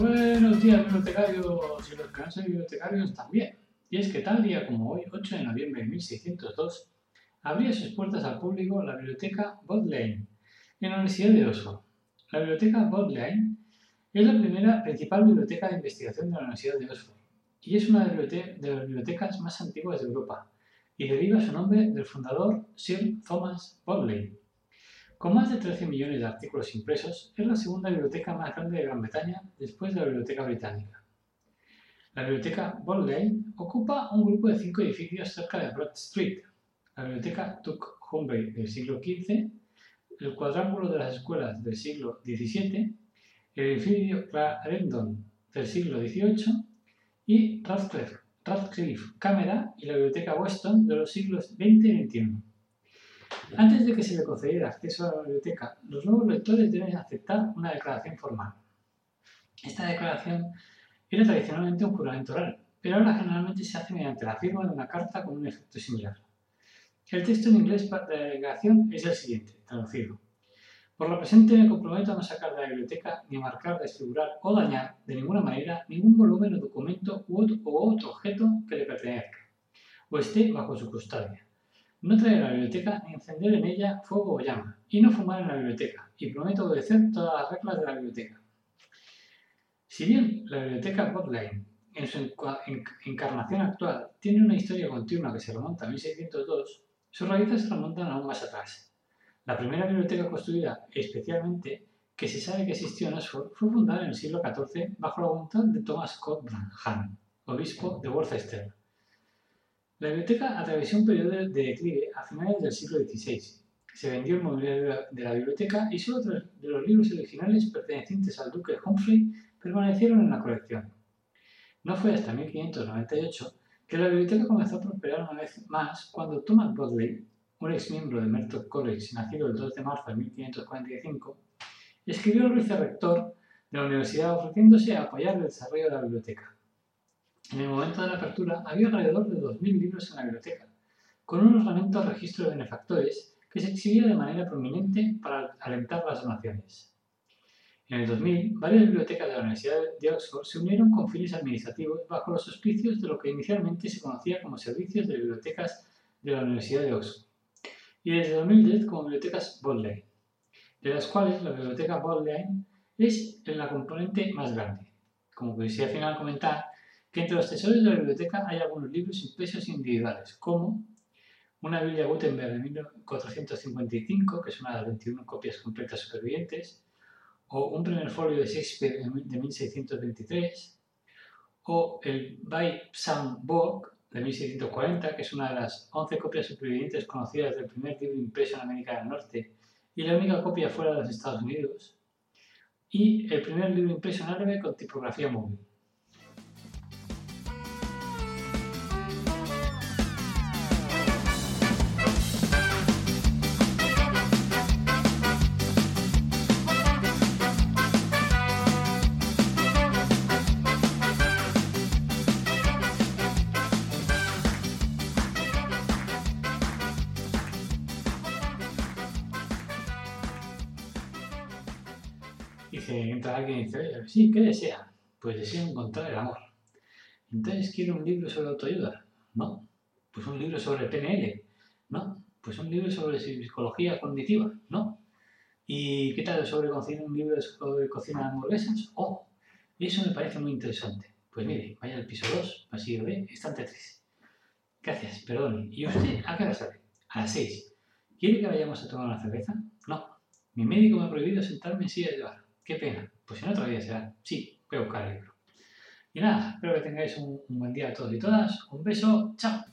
Buenos días, bibliotecarios y los que no bibliotecarios también. Y es que tal día como hoy, 8 de noviembre de 1602, abría sus puertas al público la biblioteca Bodleian en la Universidad de Oxford. La biblioteca Bodleian es la primera principal biblioteca de investigación de la Universidad de Oxford y es una de las bibliotecas más antiguas de Europa y deriva su nombre del fundador Sir Thomas Bodleian. Con más de 13 millones de artículos impresos, es la segunda biblioteca más grande de Gran Bretaña después de la Biblioteca Británica. La Biblioteca Bodleian ocupa un grupo de cinco edificios cerca de Broad Street. La Biblioteca Tuck Humber del siglo XV, el Cuadrángulo de las Escuelas del siglo XVII, el edificio Clarendon del siglo XVIII y Radcliffe, Radcliffe Cámara y la Biblioteca Weston de los siglos XX y XXI. Antes de que se le concediera acceso a la biblioteca, los nuevos lectores deben aceptar una declaración formal. Esta declaración era tradicionalmente un juramento oral, pero ahora generalmente se hace mediante la firma de una carta con un efecto similar. El texto en inglés de la declaración es el siguiente, traducido. Por lo presente me comprometo a no sacar de la biblioteca, ni marcar, desfigurar o dañar de ninguna manera ningún volumen o documento u u otro objeto que le pertenezca o esté bajo su custodia no traer a la biblioteca ni encender en ella fuego o llama, y no fumar en la biblioteca, y prometo obedecer todas las reglas de la biblioteca. Si bien la biblioteca Bodleian, en su encarnación actual, tiene una historia continua que se remonta a 1602, sus raíces se remontan aún más atrás. La primera biblioteca construida especialmente que se sabe que existió en Oxford fue fundada en el siglo XIV bajo la voluntad de Thomas Scott Branham, obispo de Worcester, la biblioteca atravesó un periodo de declive a finales del siglo XVI. Se vendió el mobiliario de la biblioteca y solo tres de los libros originales pertenecientes al duque Humphrey permanecieron en la colección. No fue hasta 1598 que la biblioteca comenzó a prosperar una vez más cuando Thomas Bodley, un ex miembro de Merton College nacido el 2 de marzo de 1545, escribió al vicerrector de la universidad ofreciéndose a apoyar el desarrollo de la biblioteca. En el momento de la apertura había alrededor de 2.000 libros en la biblioteca, con un ornamento registro de benefactores que se exhibía de manera prominente para alentar las donaciones. En el 2000, varias bibliotecas de la Universidad de Oxford se unieron con fines administrativos bajo los auspicios de lo que inicialmente se conocía como Servicios de Bibliotecas de la Universidad de Oxford, y desde 2010 como Bibliotecas Bodleian, de las cuales la Biblioteca Bodleian es la componente más grande. Como al final comentar, que entre los tesoros de la biblioteca hay algunos libros impresos individuales, como una Biblia Gutenberg de 1455, que es una de las 21 copias completas supervivientes, o un primer folio de Shakespeare de 1623, o el By Psalm Book de 1640, que es una de las 11 copias supervivientes conocidas del primer libro impreso en América del Norte y la única copia fuera de los Estados Unidos, y el primer libro impreso en árabe con tipografía móvil. Dice, entra alguien y dice, sí, ¿qué desea? Pues deseo encontrar el amor. Entonces, ¿quiere un libro sobre autoayuda? No. Pues un libro sobre PNL. No. Pues un libro sobre psicología cognitiva. No. ¿Y qué tal sobre un libro sobre cocina hamburguesas? Oh, eso me parece muy interesante. Pues mire, vaya al piso 2, pasillo B, estante 3. Gracias, perdón. ¿Y usted a qué hora sale? A las 6. ¿Quiere que vayamos a tomar una cerveza? No. Mi médico me ha prohibido sentarme en silla de bar. Qué pena. Pues en otro día será. Sí, voy a buscar el libro. Y nada, espero que tengáis un, un buen día a todos y todas. Un beso. Chao.